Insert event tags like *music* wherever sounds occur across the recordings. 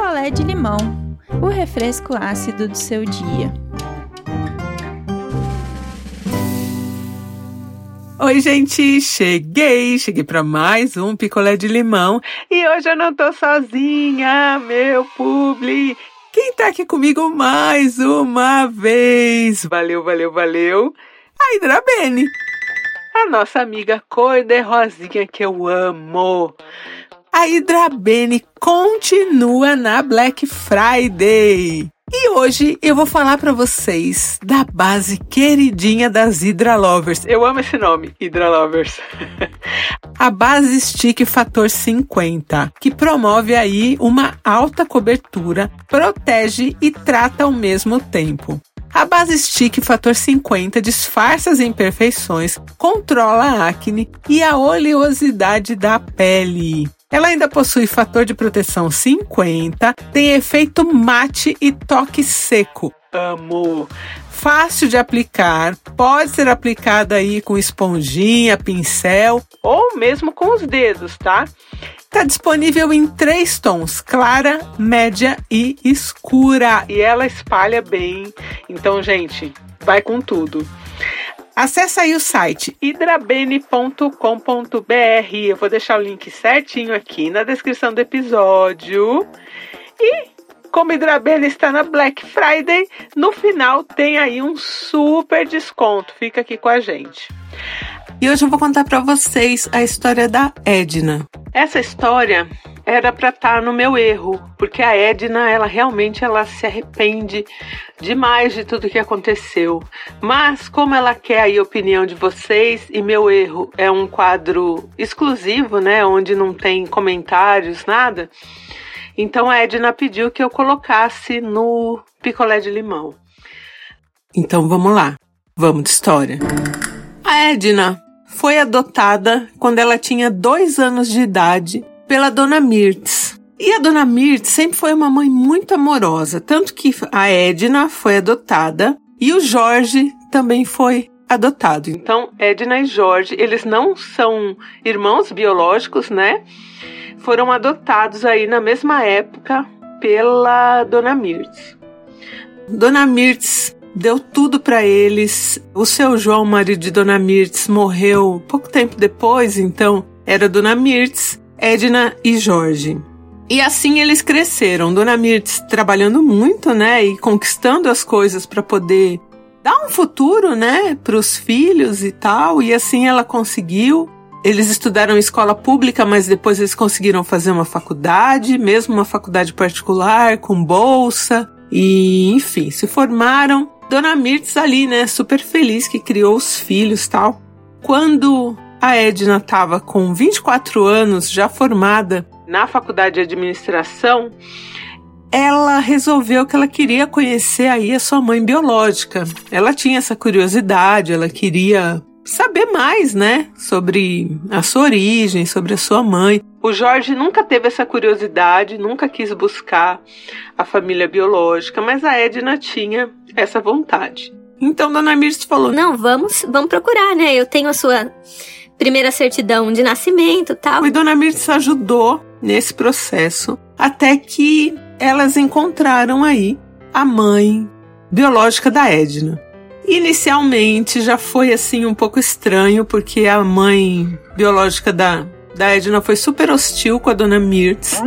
picolé de limão, o refresco ácido do seu dia. Oi, gente, cheguei, cheguei para mais um picolé de limão e hoje eu não tô sozinha, meu publi. Quem tá aqui comigo mais uma vez? Valeu, valeu, valeu. A Hidrabene, a nossa amiga cor de rosinha que eu amo. A Hidrabene continua na Black Friday. E hoje eu vou falar para vocês da base queridinha das Hydra Lovers. Eu amo esse nome, Hydra Lovers. *laughs* a base Stick Fator 50, que promove aí uma alta cobertura, protege e trata ao mesmo tempo. A base Stick Fator 50 disfarça as imperfeições, controla a acne e a oleosidade da pele. Ela ainda possui fator de proteção 50, tem efeito mate e toque seco. Amo! Fácil de aplicar, pode ser aplicada aí com esponjinha, pincel ou mesmo com os dedos, tá? Está disponível em três tons: clara, média e escura. E ela espalha bem. Então, gente, vai com tudo. Acesse aí o site hidrabene.com.br. Eu vou deixar o link certinho aqui na descrição do episódio. E como Hidrabene está na Black Friday, no final tem aí um super desconto. Fica aqui com a gente. E hoje eu vou contar para vocês a história da Edna. Essa história era para estar tá no meu erro, porque a Edna, ela realmente ela se arrepende demais de tudo que aconteceu. Mas como ela quer aí a opinião de vocês e meu erro é um quadro exclusivo, né, onde não tem comentários, nada. Então a Edna pediu que eu colocasse no picolé de limão. Então vamos lá. Vamos de história. A Edna foi adotada quando ela tinha dois anos de idade pela dona Mirtz. E a dona Mirtz sempre foi uma mãe muito amorosa, tanto que a Edna foi adotada e o Jorge também foi adotado. Então, Edna e Jorge, eles não são irmãos biológicos, né? Foram adotados aí na mesma época pela dona Mirtz. Dona Mirtz deu tudo para eles. O seu João, marido de Dona Mirtz, morreu pouco tempo depois, então era Dona Mirtz Edna e Jorge. E assim eles cresceram. Dona Mirtz trabalhando muito, né, e conquistando as coisas para poder dar um futuro, né, para os filhos e tal. E assim ela conseguiu. Eles estudaram em escola pública, mas depois eles conseguiram fazer uma faculdade, mesmo uma faculdade particular com bolsa. E, enfim, se formaram. Dona Mirtz ali, né, super feliz que criou os filhos, tal. Quando a Edna estava com 24 anos, já formada na faculdade de administração. Ela resolveu que ela queria conhecer aí a sua mãe biológica. Ela tinha essa curiosidade, ela queria saber mais, né, sobre a sua origem, sobre a sua mãe. O Jorge nunca teve essa curiosidade, nunca quis buscar a família biológica, mas a Edna tinha essa vontade. Então Dona Mirce falou: "Não, vamos, vamos procurar, né? Eu tenho a sua primeira certidão de nascimento tal. E Dona Mirtz ajudou nesse processo até que elas encontraram aí a mãe biológica da Edna. Inicialmente já foi assim um pouco estranho porque a mãe biológica da, da Edna foi super hostil com a Dona Mirtz.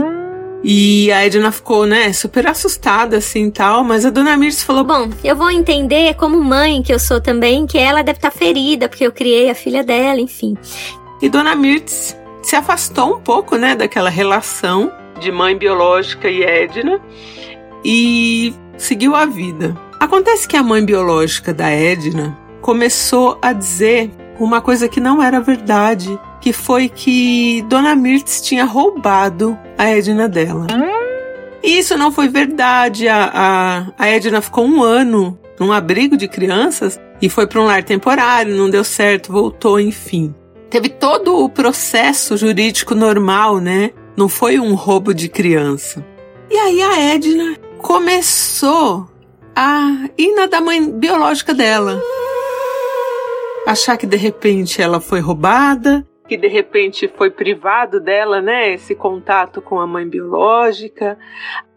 E a Edna ficou, né, super assustada assim tal, mas a dona Mirtz falou: Bom, eu vou entender como mãe que eu sou também, que ela deve estar tá ferida, porque eu criei a filha dela, enfim. E dona Mirtz se afastou um pouco, né, daquela relação de mãe biológica e Edna e seguiu a vida. Acontece que a mãe biológica da Edna começou a dizer uma coisa que não era verdade que foi que Dona Mirtz tinha roubado a Edna dela. E isso não foi verdade. A, a, a Edna ficou um ano num abrigo de crianças e foi para um lar temporário, não deu certo, voltou, enfim. Teve todo o processo jurídico normal, né? Não foi um roubo de criança. E aí a Edna começou a ir na da mãe biológica dela. Achar que de repente ela foi roubada, que de repente foi privado dela, né, esse contato com a mãe biológica.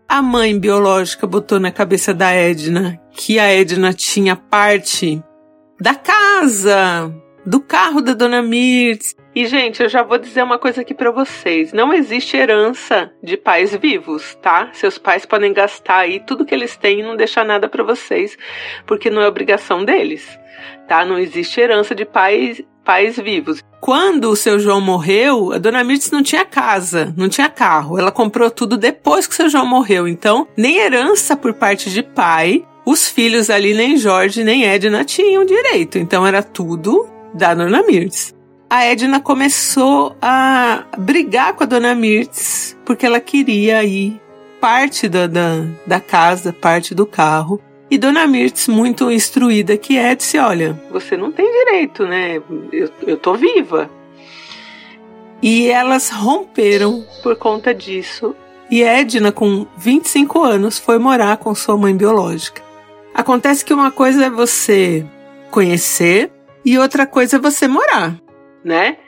A mãe biológica botou na cabeça da Edna que a Edna tinha parte da casa, do carro da dona Mirtz. E, gente, eu já vou dizer uma coisa aqui para vocês: não existe herança de pais vivos, tá? Seus pais podem gastar aí tudo que eles têm e não deixar nada para vocês, porque não é obrigação deles, tá? Não existe herança de pais, pais vivos. Quando o seu João morreu, a dona Mirtz não tinha casa, não tinha carro. Ela comprou tudo depois que o seu João morreu. Então, nem herança por parte de pai, os filhos ali, nem Jorge, nem Edna tinham direito. Então, era tudo da dona Mirtz. A Edna começou a brigar com a dona Mirtz porque ela queria ir parte da, da, da casa, parte do carro. E Dona Mirtz, muito instruída que é, disse: Olha, você não tem direito, né? Eu, eu tô viva. E elas romperam por conta disso. E Edna, com 25 anos, foi morar com sua mãe biológica. Acontece que uma coisa é você conhecer e outra coisa é você morar, né?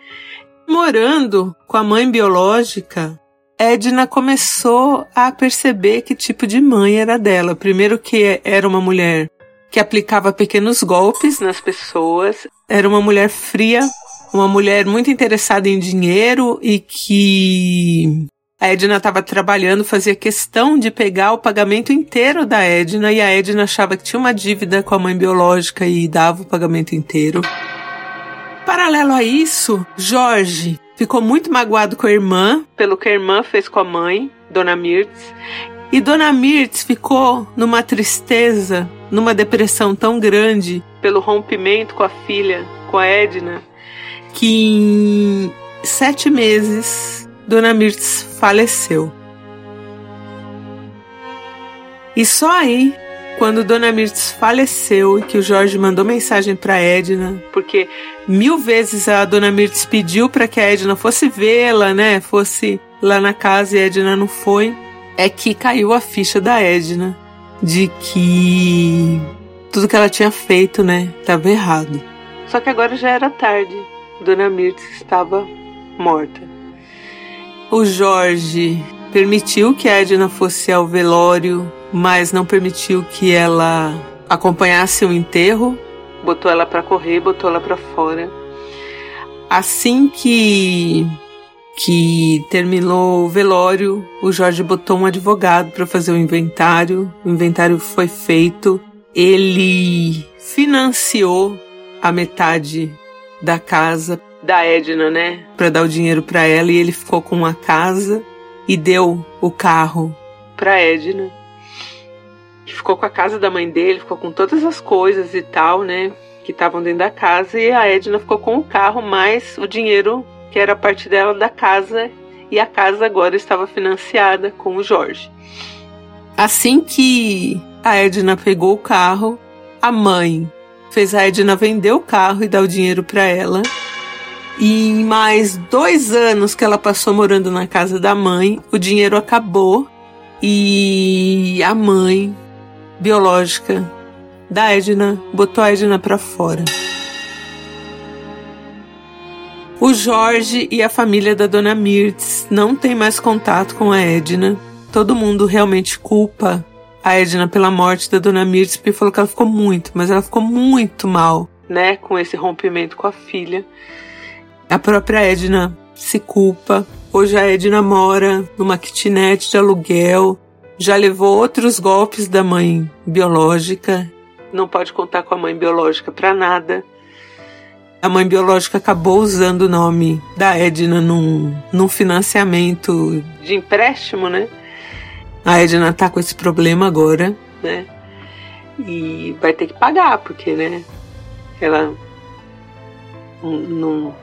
Morando com a mãe biológica, Edna começou a perceber que tipo de mãe era dela. Primeiro que era uma mulher que aplicava pequenos golpes nas pessoas, era uma mulher fria, uma mulher muito interessada em dinheiro e que a Edna estava trabalhando, fazia questão de pegar o pagamento inteiro da Edna e a Edna achava que tinha uma dívida com a mãe biológica e dava o pagamento inteiro. Paralelo a isso, Jorge ficou muito magoado com a irmã, pelo que a irmã fez com a mãe, Dona Mirtz. E Dona Mirtz ficou numa tristeza, numa depressão tão grande pelo rompimento com a filha, com a Edna, que em sete meses Dona Mirtz faleceu. E só aí quando Dona Mirtz faleceu e que o Jorge mandou mensagem para Edna, porque mil vezes a Dona Mirtz pediu para que a Edna fosse vê-la, né? Fosse lá na casa e a Edna não foi, é que caiu a ficha da Edna de que tudo que ela tinha feito, né, estava errado. Só que agora já era tarde. Dona Mirtz estava morta. O Jorge permitiu que a Edna fosse ao velório mas não permitiu que ela acompanhasse o enterro, botou ela para correr, botou ela para fora. Assim que que terminou o velório, o Jorge botou um advogado para fazer o inventário. O inventário foi feito. Ele financiou a metade da casa da Edna, né, para dar o dinheiro para ela e ele ficou com a casa e deu o carro para Edna ficou com a casa da mãe dele, ficou com todas as coisas e tal, né? Que estavam dentro da casa. E a Edna ficou com o carro, mais o dinheiro que era parte dela da casa. E a casa agora estava financiada com o Jorge. Assim que a Edna pegou o carro, a mãe fez a Edna vender o carro e dar o dinheiro para ela. E em mais dois anos que ela passou morando na casa da mãe, o dinheiro acabou e a mãe biológica da Edna botou a Edna para fora. O Jorge e a família da dona Mirtz não têm mais contato com a Edna. Todo mundo realmente culpa a Edna pela morte da dona Mirtz, porque falou que ela ficou muito, mas ela ficou muito mal, né, com esse rompimento com a filha. A própria Edna se culpa. Hoje a Edna mora numa kitnet de aluguel, já levou outros golpes da mãe biológica, não pode contar com a mãe biológica para nada. A mãe biológica acabou usando o nome da Edna num, num financiamento de empréstimo, né? A Edna tá com esse problema agora, né? E vai ter que pagar, porque, né? Ela não,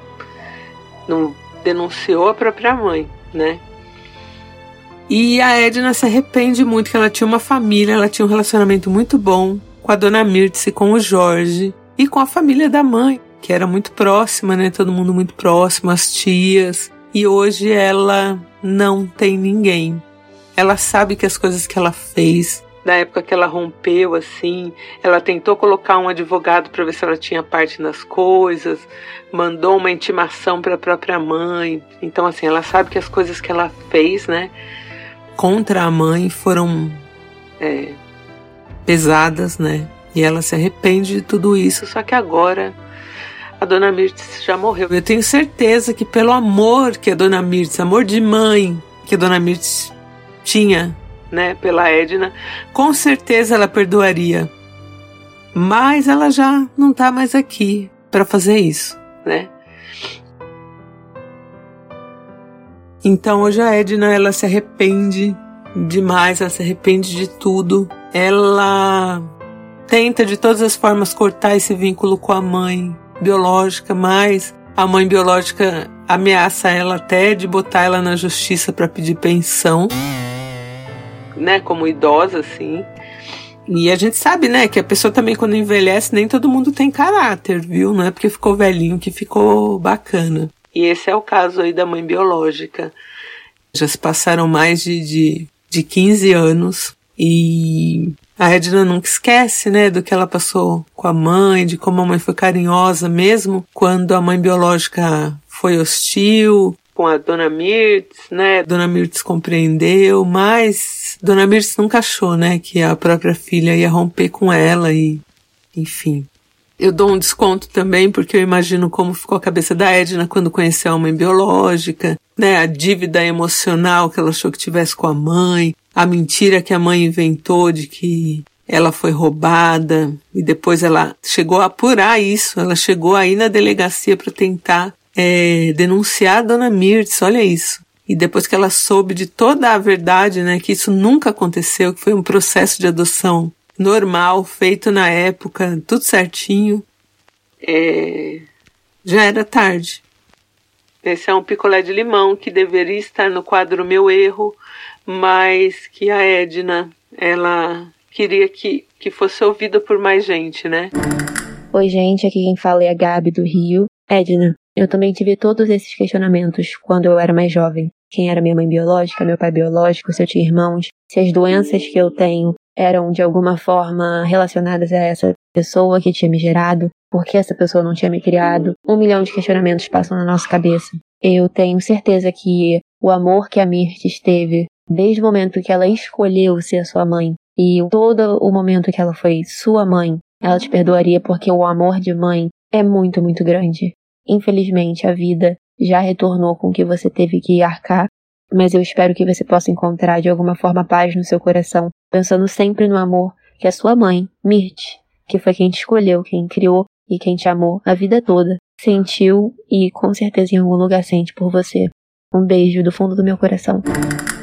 não denunciou a própria mãe, né? E a Edna se arrepende muito que ela tinha uma família, ela tinha um relacionamento muito bom com a dona Mirtz, com o Jorge e com a família da mãe, que era muito próxima, né? Todo mundo muito próximo, as tias. E hoje ela não tem ninguém. Ela sabe que as coisas que ela fez, da época que ela rompeu assim, ela tentou colocar um advogado para ver se ela tinha parte nas coisas, mandou uma intimação para a própria mãe. Então assim, ela sabe que as coisas que ela fez, né? Contra a mãe foram é, pesadas, né? E ela se arrepende de tudo isso, só que agora a dona Mirtz já morreu. Eu tenho certeza que pelo amor que a dona Mirtz, amor de mãe que a dona Mirtz tinha, né, pela Edna, com certeza ela perdoaria. Mas ela já não tá mais aqui para fazer isso, né? Então hoje a Edna ela se arrepende demais, ela se arrepende de tudo. Ela tenta de todas as formas cortar esse vínculo com a mãe biológica, mas a mãe biológica ameaça ela até de botar ela na justiça para pedir pensão, né, como idosa assim. E a gente sabe, né, que a pessoa também quando envelhece nem todo mundo tem caráter, viu? Não é porque ficou velhinho que ficou bacana. E esse é o caso aí da mãe biológica. Já se passaram mais de, de, de 15 anos e a Edna nunca esquece, né, do que ela passou com a mãe, de como a mãe foi carinhosa mesmo quando a mãe biológica foi hostil com a Dona Mirtz, né? Dona Mirtz compreendeu, mas Dona Mirtz nunca achou, né, que a própria filha ia romper com ela e, enfim, eu dou um desconto também porque eu imagino como ficou a cabeça da Edna quando conheceu a mãe biológica, né? A dívida emocional que ela achou que tivesse com a mãe, a mentira que a mãe inventou de que ela foi roubada e depois ela chegou a apurar isso. Ela chegou aí na delegacia para tentar é, denunciar a dona Mirtz, olha isso. E depois que ela soube de toda a verdade, né, que isso nunca aconteceu, que foi um processo de adoção normal, feito na época, tudo certinho. É... Já era tarde. Esse é um picolé de limão que deveria estar no quadro Meu Erro, mas que a Edna, ela queria que, que fosse ouvida por mais gente, né? Oi, gente, aqui quem fala é a Gabi do Rio. Edna, eu também tive todos esses questionamentos quando eu era mais jovem. Quem era minha mãe biológica, meu pai biológico, se eu tinha irmãos, se as doenças que eu tenho eram de alguma forma relacionadas a essa pessoa que tinha me gerado, por que essa pessoa não tinha me criado. Um milhão de questionamentos passam na nossa cabeça. Eu tenho certeza que o amor que a Mirtes teve desde o momento que ela escolheu ser sua mãe e todo o momento que ela foi sua mãe, ela te perdoaria porque o amor de mãe é muito, muito grande. Infelizmente, a vida já retornou com o que você teve que arcar mas eu espero que você possa encontrar de alguma forma paz no seu coração, pensando sempre no amor que a sua mãe, Mirte, que foi quem te escolheu, quem criou e quem te amou a vida toda, sentiu e com certeza em algum lugar sente por você. Um beijo do fundo do meu coração.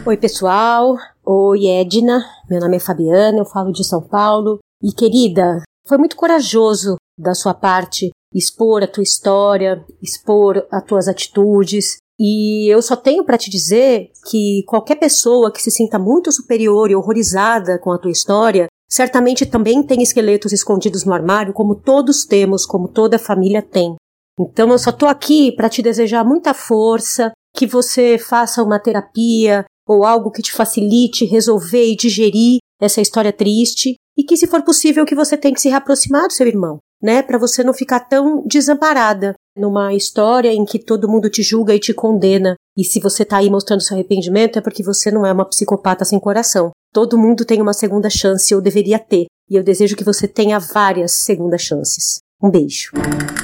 Oi, pessoal. Oi, Edna. Meu nome é Fabiana, eu falo de São Paulo. E querida, foi muito corajoso da sua parte expor a tua história, expor as tuas atitudes, e eu só tenho para te dizer que qualquer pessoa que se sinta muito superior e horrorizada com a tua história, certamente também tem esqueletos escondidos no armário, como todos temos, como toda família tem. Então eu só tô aqui para te desejar muita força, que você faça uma terapia ou algo que te facilite resolver e digerir essa história triste e que se for possível que você tenha que se reaproximar do seu irmão, né, para você não ficar tão desamparada numa história em que todo mundo te julga e te condena. E se você tá aí mostrando seu arrependimento é porque você não é uma psicopata sem coração. Todo mundo tem uma segunda chance, ou deveria ter. E eu desejo que você tenha várias segundas chances. Um beijo.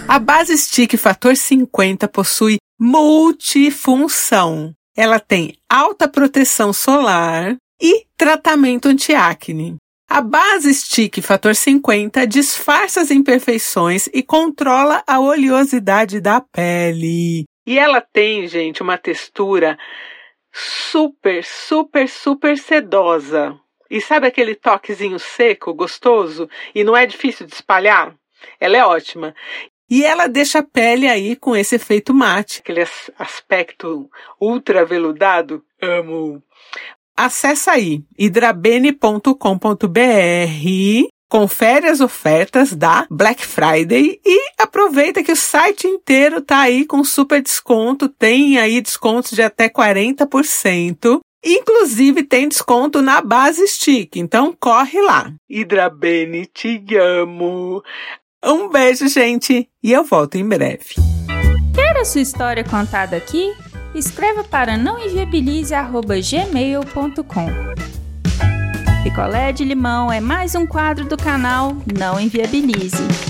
A base Stick Fator 50 possui multifunção. Ela tem alta proteção solar e tratamento antiacne. A base Stick Fator 50 disfarça as imperfeições e controla a oleosidade da pele. E ela tem, gente, uma textura super, super, super sedosa. E sabe aquele toquezinho seco, gostoso? E não é difícil de espalhar? Ela é ótima. E ela deixa a pele aí com esse efeito mate, aquele aspecto ultra veludado. Amo. Acesse aí hidrabene.com.br, confere as ofertas da Black Friday e aproveita que o site inteiro tá aí com super desconto, tem aí descontos de até 40%. Inclusive tem desconto na base Stick, então corre lá. Hidrabene, te amo. Um beijo, gente, e eu volto em breve. Quer a sua história contada aqui? Escreva para nãoenviabilize.gmail.com Picolé de limão é mais um quadro do canal Não Enviabilize.